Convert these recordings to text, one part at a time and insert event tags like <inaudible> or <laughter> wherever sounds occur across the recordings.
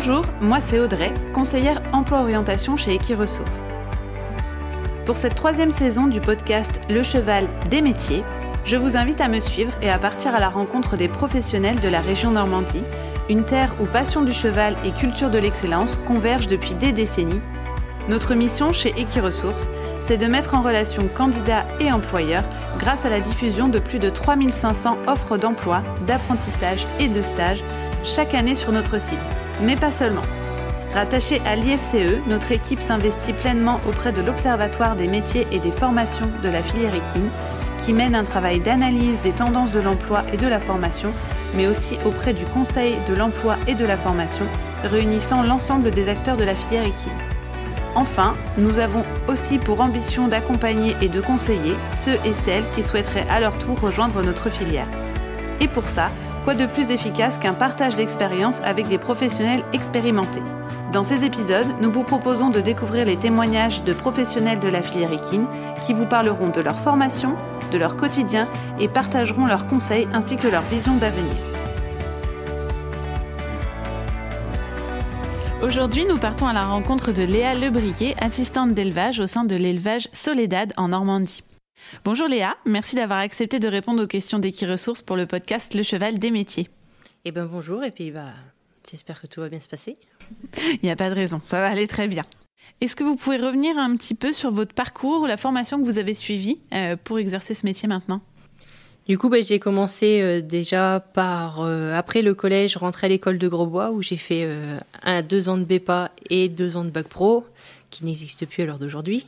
Bonjour, moi c'est Audrey, conseillère emploi-orientation chez Equiresources. Pour cette troisième saison du podcast Le cheval des métiers, je vous invite à me suivre et à partir à la rencontre des professionnels de la région Normandie, une terre où passion du cheval et culture de l'excellence convergent depuis des décennies. Notre mission chez Equiresources, c'est de mettre en relation candidats et employeurs grâce à la diffusion de plus de 3500 offres d'emploi, d'apprentissage et de stage chaque année sur notre site mais pas seulement. Rattachée à l'IFCE, notre équipe s'investit pleinement auprès de l'Observatoire des métiers et des formations de la filière équine, qui mène un travail d'analyse des tendances de l'emploi et de la formation, mais aussi auprès du Conseil de l'emploi et de la formation, réunissant l'ensemble des acteurs de la filière équine. Enfin, nous avons aussi pour ambition d'accompagner et de conseiller ceux et celles qui souhaiteraient à leur tour rejoindre notre filière. Et pour ça, Quoi de plus efficace qu'un partage d'expérience avec des professionnels expérimentés Dans ces épisodes, nous vous proposons de découvrir les témoignages de professionnels de la filière équine qui vous parleront de leur formation, de leur quotidien et partageront leurs conseils ainsi que leur vision d'avenir. Aujourd'hui, nous partons à la rencontre de Léa Lebrier, assistante d'élevage au sein de l'élevage Soledad en Normandie. Bonjour Léa, merci d'avoir accepté de répondre aux questions d'Equiresources pour le podcast Le Cheval des métiers. Eh bien bonjour, et puis bah, j'espère que tout va bien se passer. <laughs> Il n'y a pas de raison, ça va aller très bien. Est-ce que vous pouvez revenir un petit peu sur votre parcours, la formation que vous avez suivie euh, pour exercer ce métier maintenant? Du coup, bah, j'ai commencé euh, déjà par euh, après le collège, rentrer à l'école de Grosbois où j'ai fait un, deux ans de BEPA et deux ans de bac pro, qui n'existe plus à l'heure d'aujourd'hui.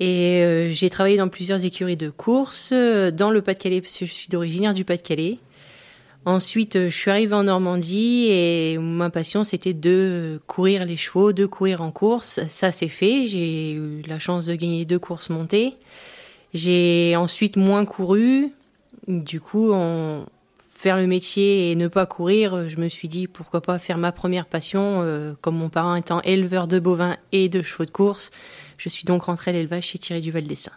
Et euh, j'ai travaillé dans plusieurs écuries de course, euh, dans le Pas-de-Calais, parce que je suis d'origine du Pas-de-Calais. Ensuite, euh, je suis arrivée en Normandie et ma passion, c'était de courir les chevaux, de courir en course. Ça, c'est fait. J'ai eu la chance de gagner deux courses montées. J'ai ensuite moins couru. Du coup, en faire le métier et ne pas courir, je me suis dit pourquoi pas faire ma première passion, comme mon parent étant éleveur de bovins et de chevaux de course. Je suis donc rentrée à l'élevage chez Thierry Duval dessin.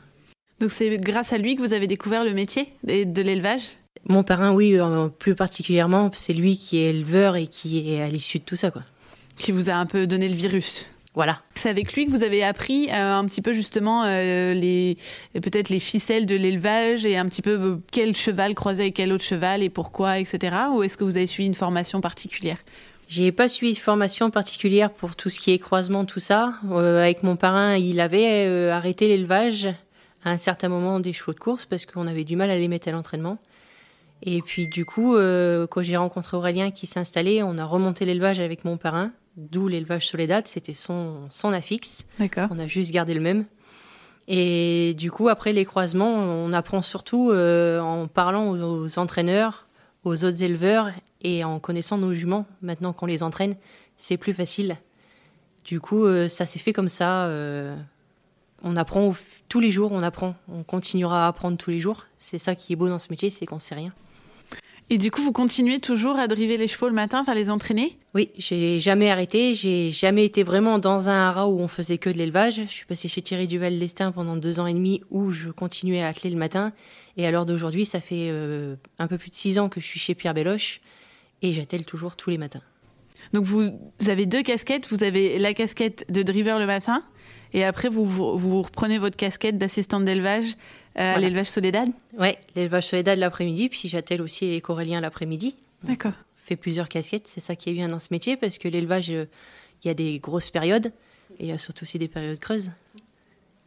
Donc c'est grâce à lui que vous avez découvert le métier de l'élevage? Mon parrain, oui, euh, plus particulièrement, c'est lui qui est éleveur et qui est à l'issue de tout ça, quoi. Qui vous a un peu donné le virus. Voilà. C'est avec lui que vous avez appris euh, un petit peu justement euh, les peut-être les ficelles de l'élevage et un petit peu quel cheval croiser avec quel autre cheval et pourquoi, etc. Ou est-ce que vous avez suivi une formation particulière? J'ai pas suivi de formation particulière pour tout ce qui est croisement, tout ça. Euh, avec mon parrain, il avait euh, arrêté l'élevage à un certain moment des chevaux de course parce qu'on avait du mal à les mettre à l'entraînement. Et puis du coup, euh, quand j'ai rencontré Aurélien qui s'installait, on a remonté l'élevage avec mon parrain, d'où l'élevage Soledad, c'était son, son affixe. D'accord. On a juste gardé le même. Et du coup, après les croisements, on apprend surtout en parlant aux entraîneurs, aux autres éleveurs et en connaissant nos juments, maintenant qu'on les entraîne, c'est plus facile. Du coup, euh, ça s'est fait comme ça. Euh, on apprend tous les jours, on apprend. On continuera à apprendre tous les jours. C'est ça qui est beau dans ce métier, c'est qu'on sait rien. Et du coup, vous continuez toujours à driver les chevaux le matin, à les entraîner? Oui, j'ai jamais arrêté. J'ai jamais été vraiment dans un haras où on faisait que de l'élevage. Je suis passée chez Thierry Duval d'Estaing pendant deux ans et demi où je continuais à atteler le matin. Et à l'heure d'aujourd'hui, ça fait euh, un peu plus de six ans que je suis chez Pierre Belloche et j'attelle toujours tous les matins. Donc vous avez deux casquettes. Vous avez la casquette de driver le matin et après vous, vous, reprenez votre casquette d'assistante d'élevage euh, à l'élevage Soledad Oui, l'élevage Soledad l'après-midi, puis j'attelle aussi les Coréliens l'après-midi. D'accord. Fait plusieurs casquettes, c'est ça qui est bien dans ce métier parce que l'élevage, euh, il y a des grosses périodes et il y a surtout aussi des périodes creuses.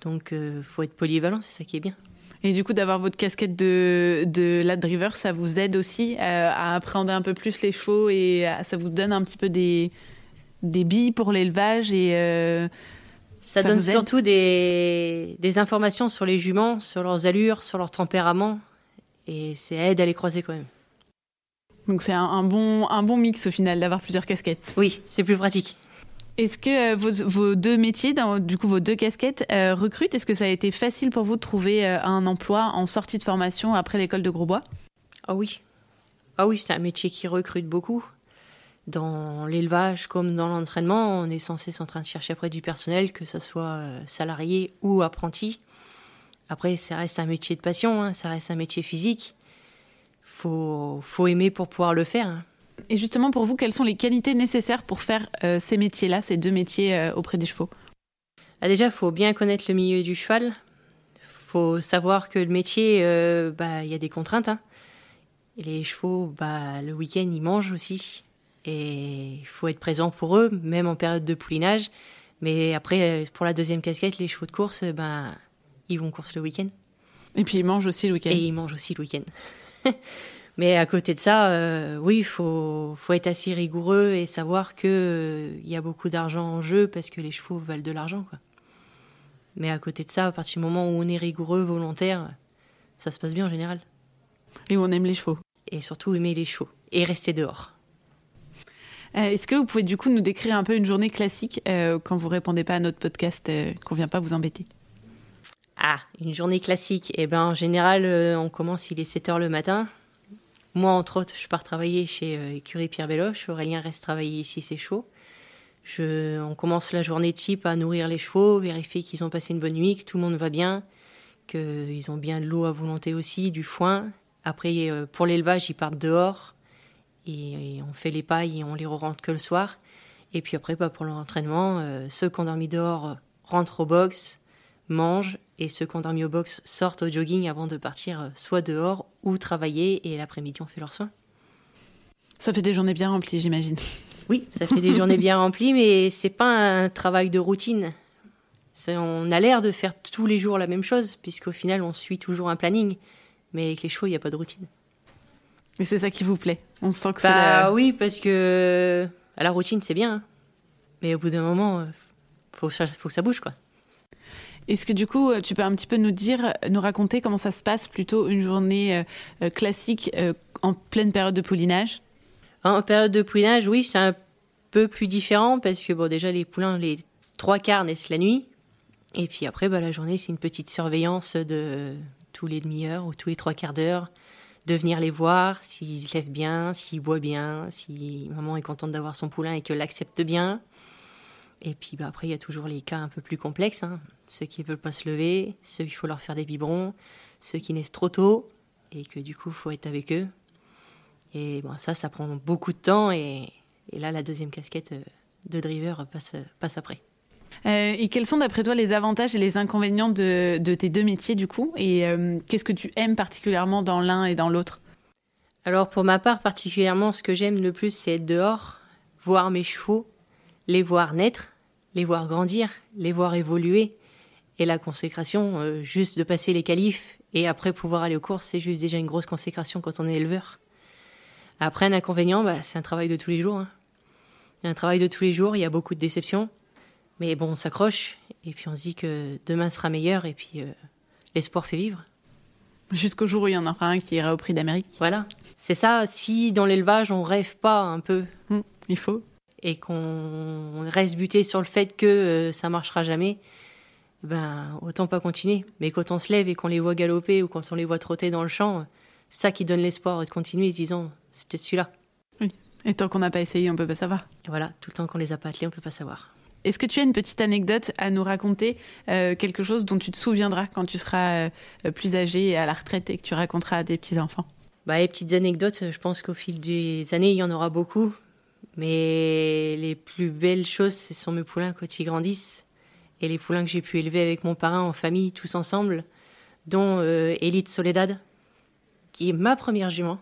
Donc il euh, faut être polyvalent, c'est ça qui est bien. Et du coup, d'avoir votre casquette de, de la driver, ça vous aide aussi à appréhender un peu plus les chevaux et ça vous donne un petit peu des, des billes pour l'élevage et euh, ça, donne surtout des, des, informations sur les juments, sur leurs allures, sur leur tempérament et c'est aide à les croiser quand même. Donc c'est un, bon, un bon mix au final d'avoir plusieurs casquettes. Oui, c'est plus pratique. Est-ce que euh, vos, deux métiers, du coup vos deux casquettes, euh, recrutent? Est-ce que ça a été facile pour vous de trouver euh, un emploi en sortie de formation après l'école de Grosbois? Ah oui. Ah oui, c'est un métier qui recrute beaucoup. Dans l'élevage comme dans l'entraînement, on est censé en train de chercher après du personnel, que ce soit salarié ou apprenti. Après, ça reste un métier de passion, hein, ça reste un métier physique. Faut, faut aimer pour pouvoir le faire. Hein. Et justement, pour vous, quelles sont les qualités nécessaires pour faire euh, ces métiers-là, ces deux métiers euh, auprès des chevaux? Ah, Déjà, il faut bien connaître le milieu du cheval. Il faut savoir que le métier, euh, bah, il y a des contraintes. Hein. Et les chevaux, bah, le week-end, ils mangent aussi. Et il faut être présent pour eux, même en période de poulinage. Mais après, pour la deuxième casquette, les chevaux de course, ben, ils vont course le week-end. Et puis ils mangent aussi le week-end. Et ils mangent aussi le week-end. <laughs> Mais à côté de ça, euh, oui, il faut, faut, être assez rigoureux et savoir qu'il euh, y a beaucoup d'argent en jeu parce que les chevaux valent de l'argent. Quoi. Mais à côté de ça, à partir du moment où on est rigoureux, volontaire, ça se passe bien en général. Et où on aime les chevaux. Et surtout aimer les chevaux. Et rester dehors. Euh, est-ce que vous pouvez du coup nous décrire un peu une journée classique euh, quand vous répondez pas à notre podcast, euh, qu'on vient pas vous embêter? Ah, une journée classique. Eh ben, en général, on commence, il est 7 h le matin. Moi, entre autres, je pars travailler chez Écurie Pierre Belloche. Aurélien reste travailler ici, c'est chaud. Je, on commence la journée type à nourrir les chevaux, vérifier qu'ils ont passé une bonne nuit, que tout le monde va bien, qu'ils ont bien de l'eau à volonté aussi, du foin. Après, pour l'élevage, ils partent dehors et, on fait les pailles et on les rentre que le soir. Et puis après, bah, pour l'entraînement, euh, ceux qui ont dormi dehors rentrent au box, mangent, et ceux qui ont dormi au box sortent au jogging avant de partir euh, soit dehors ou travailler, et l'après-midi, on fait leurs soins. Ça fait des journées bien remplies, j'imagine. Oui, ça fait des <laughs> journées bien remplies, mais c'est pas un travail de routine. On a l'air de faire tous les jours la même chose, puisqu'au final, on suit toujours un planning. Mais avec les chevaux, il n'y a pas de routine. Et c'est ça qui vous plaît On sent que bah, oui, parce que à la routine, c'est bien. Hein. Mais au bout d'un moment, il euh, faut, faut que ça bouge, quoi. Est-ce que du coup, euh, tu peux un petit peu nous dire, nous raconter comment ça se passe plutôt une journée euh, classique en pleine période de poulinage? En période de poulinage, oui, c'est un peu plus différent parce que bon, déjà les poulains, les trois quarts naissent la nuit, et puis après, bah, la journée, c'est une petite surveillance de tous les demi-heures ou tous les trois quarts d'heure de venir les voir, s'ils se lèvent bien, s'ils boivent bien, si maman est contente d'avoir son poulain et qu'elle l'accepte bien. Et puis bah, après, il y a toujours les cas un peu plus complexes. Hein. Ceux qui ne veulent pas se lever, ceux qu'il faut leur faire des biberons, ceux qui naissent trop tôt et que du coup, il faut être avec eux. Et bon, ça, ça prend beaucoup de temps. Et, là, la deuxième casquette euh, de driver passe, passe après. Euh, et quels sont d'après toi les avantages et les inconvénients de, tes deux métiers du coup Et euh, qu'est-ce que tu aimes particulièrement dans l'un et dans l'autre? Alors pour ma part particulièrement, ce que j'aime le plus c'est être dehors, voir mes chevaux, les voir naître, les voir grandir, les voir évoluer. Et la consécration, euh, juste de passer les qualifs et après pouvoir aller aux courses, c'est juste déjà une grosse consécration quand on est éleveur. Après, un inconvénient, bah, c'est un travail de tous les jours. Hein. Un travail de tous les jours, il y a beaucoup de déceptions. Mais bon, on s'accroche et puis on se dit que demain sera meilleur et puis euh, l'espoir fait vivre. Jusqu'au jour où il y en aura un qui ira au prix d'Amérique. Voilà. C'est ça, si dans l'élevage on rêve pas un peu. Hum, il faut. Et qu'on reste buté sur le fait que euh, ça marchera jamais, ben autant pas continuer. Mais quand on se lève et qu'on les voit galoper ou quand on les voit trotter dans le champ, ça qui donne l'espoir de continuer se disant c'est peut-être celui-là. Oui. Et tant qu'on n'a pas essayé, on peut pas savoir. Et voilà, tout le temps qu'on les a pas attelés, on peut pas savoir. Est-ce que tu as une petite anecdote à nous raconter, euh, quelque chose dont tu te souviendras quand tu seras euh, plus âgé et à la retraite et que tu raconteras à tes petits-enfants? Bah, Les petites anecdotes, je pense qu'au fil des années, il y en aura beaucoup. Mais les plus belles choses, ce sont mes poulains quand ils grandissent. Et les poulains que j'ai pu élever avec mon parrain en famille, tous ensemble, dont euh, Elite Soledad, qui est ma première jument.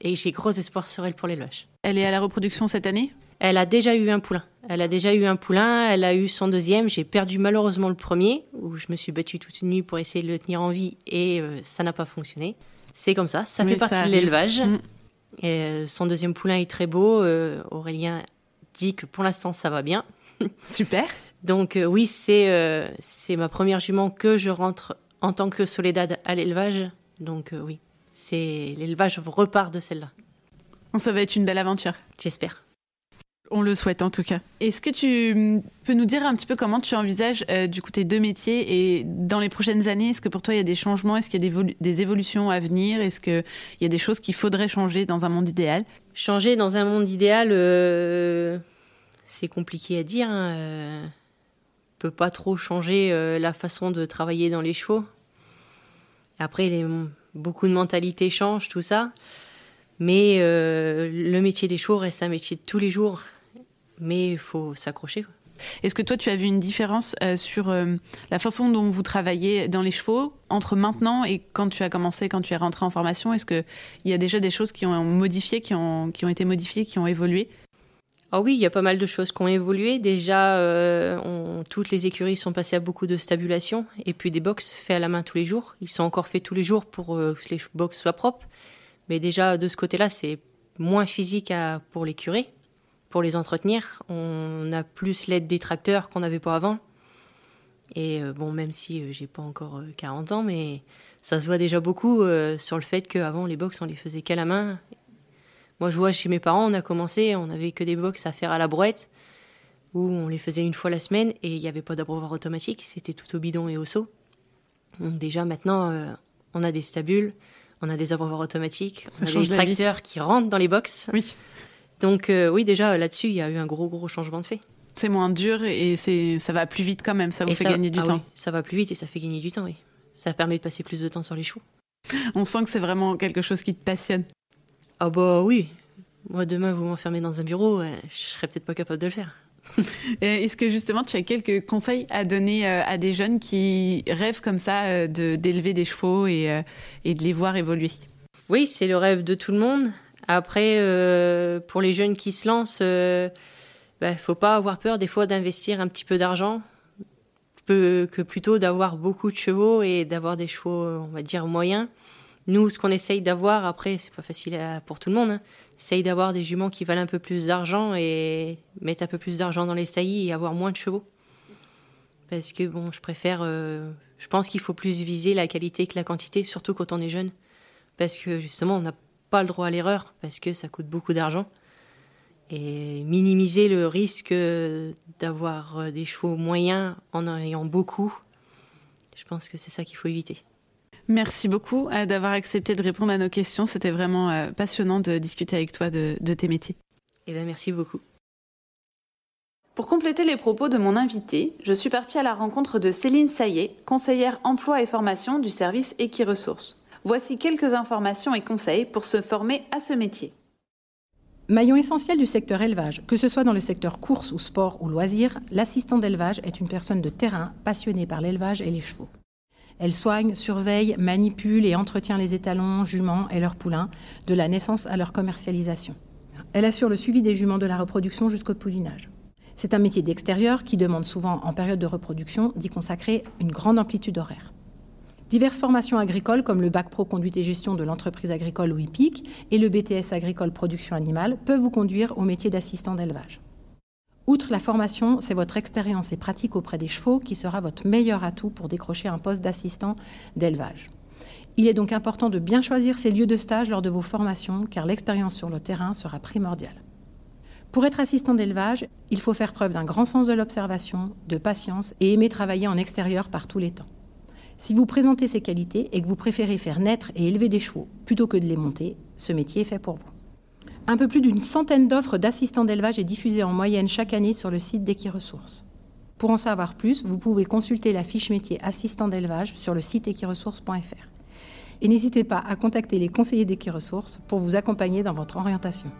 Et j'ai gros espoir sur elle pour l'élevage. Elle est à la reproduction cette année? Elle a déjà eu un poulain. Elle a déjà eu un poulain, elle a eu son deuxième. J'ai perdu malheureusement le premier, où je me suis battue toute une nuit pour essayer de le tenir en vie et euh, ça n'a pas fonctionné. C'est comme ça, ça fait partie de l'élevage. Mm. Euh, son deuxième poulain est très beau. Euh, Aurélien dit que pour l'instant ça va bien. <laughs> Super. Donc oui, c'est c'est ma première jument que je rentre en tant que Soledad à l'élevage. Donc oui, c'est l'élevage repart de celle-là. Ça va être une belle aventure. J'espère. On le souhaite en tout cas. Est-ce que tu peux nous dire un petit peu comment tu envisages euh, du coup tes deux métiers et dans les prochaines années, est-ce que pour toi il y a des changements, est-ce qu'il y a des, évolutions à venir, est-ce qu'il y a des choses qu'il faudrait changer dans un monde idéal? Changer dans un monde idéal, euh, c'est compliqué à dire. Hein. Euh, peut pas trop changer la façon de travailler dans les chevaux. Après, beaucoup de mentalités changent, tout ça. Mais le métier des chevaux reste un métier de tous les jours, mais il faut s'accrocher. Est-ce que toi, tu as vu une différence euh, sur euh, la façon dont vous travaillez dans les chevaux entre maintenant et quand tu as commencé, quand tu es rentré en formation? Est-ce qu'il y a déjà des choses qui ont modifié, qui ont, qui ont été modifiées, qui ont évolué? Ah oui, il y a pas mal de choses qui ont évolué. Déjà, euh, toutes les écuries sont passées à beaucoup de stabulation et puis des box faits à la main tous les jours. Ils sont encore faits tous les jours pour que les box soient propres. Mais déjà, de ce côté-là, c'est moins physique pour l'écurie pour les entretenir. On a plus l'aide des tracteurs qu'on n'avait pas avant. Et euh, bon, même si euh, j'ai pas encore 40 euh, ans, mais ça se voit déjà beaucoup sur le fait qu'avant les box on les faisait qu'à la main. Moi je vois chez mes parents, on a commencé, on avait que des box à faire à la brouette, où on les faisait une fois la semaine et il n'y avait pas d'abreuvoir automatique, c'était tout au bidon et au seau. Donc déjà maintenant on a des stabules, on a des abreuvoirs automatiques, on a des tracteurs qui rentrent dans les box. Oui. Donc euh, oui, déjà là-dessus, il y a eu un gros gros changement de fait. C'est moins dur et c'est ça va plus vite quand même, ça vous fait gagner du ah temps. ça va plus vite et ça fait gagner du temps, oui. Ça permet de passer plus de temps sur les choux. On sent que c'est vraiment quelque chose qui te passionne. Ah bah oui. Moi demain vous m'enfermez dans un bureau, euh, je serais peut-être pas capable de le faire. <laughs> Est-ce que justement tu as quelques conseils à donner euh, à des jeunes qui rêvent comme ça d'élever des chevaux et, et de les voir évoluer? Oui, c'est le rêve de tout le monde. Après, euh, pour les jeunes qui se lancent, il euh, bah, faut pas avoir peur des fois d'investir un petit peu d'argent que, plutôt d'avoir beaucoup de chevaux et d'avoir des chevaux, on va dire, moyens. Nous, ce qu'on essaye d'avoir, après, c'est pas facile pour tout le monde, hein, essaye d'avoir des juments qui valent un peu plus d'argent et mettre un peu plus d'argent dans les saillies et avoir moins de chevaux. Parce que, bon, je préfère. Euh, je pense qu'il faut plus viser la qualité que la quantité, surtout quand on est jeune. Parce que, justement, on n'a pas le droit à l'erreur parce que ça coûte beaucoup d'argent. Et minimiser le risque d'avoir euh, des chevaux moyens en en ayant beaucoup, je pense que c'est ça qu'il faut éviter. Merci beaucoup euh, d'avoir accepté de répondre à nos questions. C'était vraiment euh, passionnant de discuter avec toi de, tes métiers. Eh bien, merci beaucoup. Pour compléter les propos de mon invité, je suis partie à la rencontre de Céline Saillet, conseillère emploi et formation du service Equiresources. Voici quelques informations et conseils pour se former à ce métier. Maillon essentiel du secteur élevage, que ce soit dans le secteur course ou sport ou loisirs, l'assistant d'élevage est une personne de terrain passionnée par l'élevage et les chevaux. Elle soigne, surveille, manipule et entretient les étalons, juments et leurs poulains, de la naissance à leur commercialisation. Elle assure le suivi des juments de la reproduction jusqu'au poulinage. C'est un métier d'extérieur qui demande souvent, en période de reproduction, d'y consacrer une grande amplitude horaire. Diverses formations agricoles comme le bac pro conduite et gestion de l'entreprise agricole ou IPIC et le BTS agricole production animale peuvent vous conduire au métier d'assistant d'élevage. Outre la formation, c'est votre expérience et pratique auprès des chevaux qui sera votre meilleur atout pour décrocher un poste d'assistant d'élevage. Il est donc important de bien choisir ces lieux de stage lors de vos formations car l'expérience sur le terrain sera primordiale. Pour être assistant d'élevage, il faut faire preuve d'un grand sens de l'observation, de patience et aimer travailler en extérieur par tous les temps. Si vous présentez ces qualités et que vous préférez faire naître et élever des chevaux plutôt que de les monter, ce métier est fait pour vous. Un peu plus d'une centaine d'offres d'assistants d'élevage est diffusée en moyenne chaque année sur le site d'Equiresources. Pour en savoir plus, vous pouvez consulter la fiche métier assistant d'élevage sur le site equiresources.fr. Et n'hésitez pas à contacter les conseillers d'Equiresources pour vous accompagner dans votre orientation.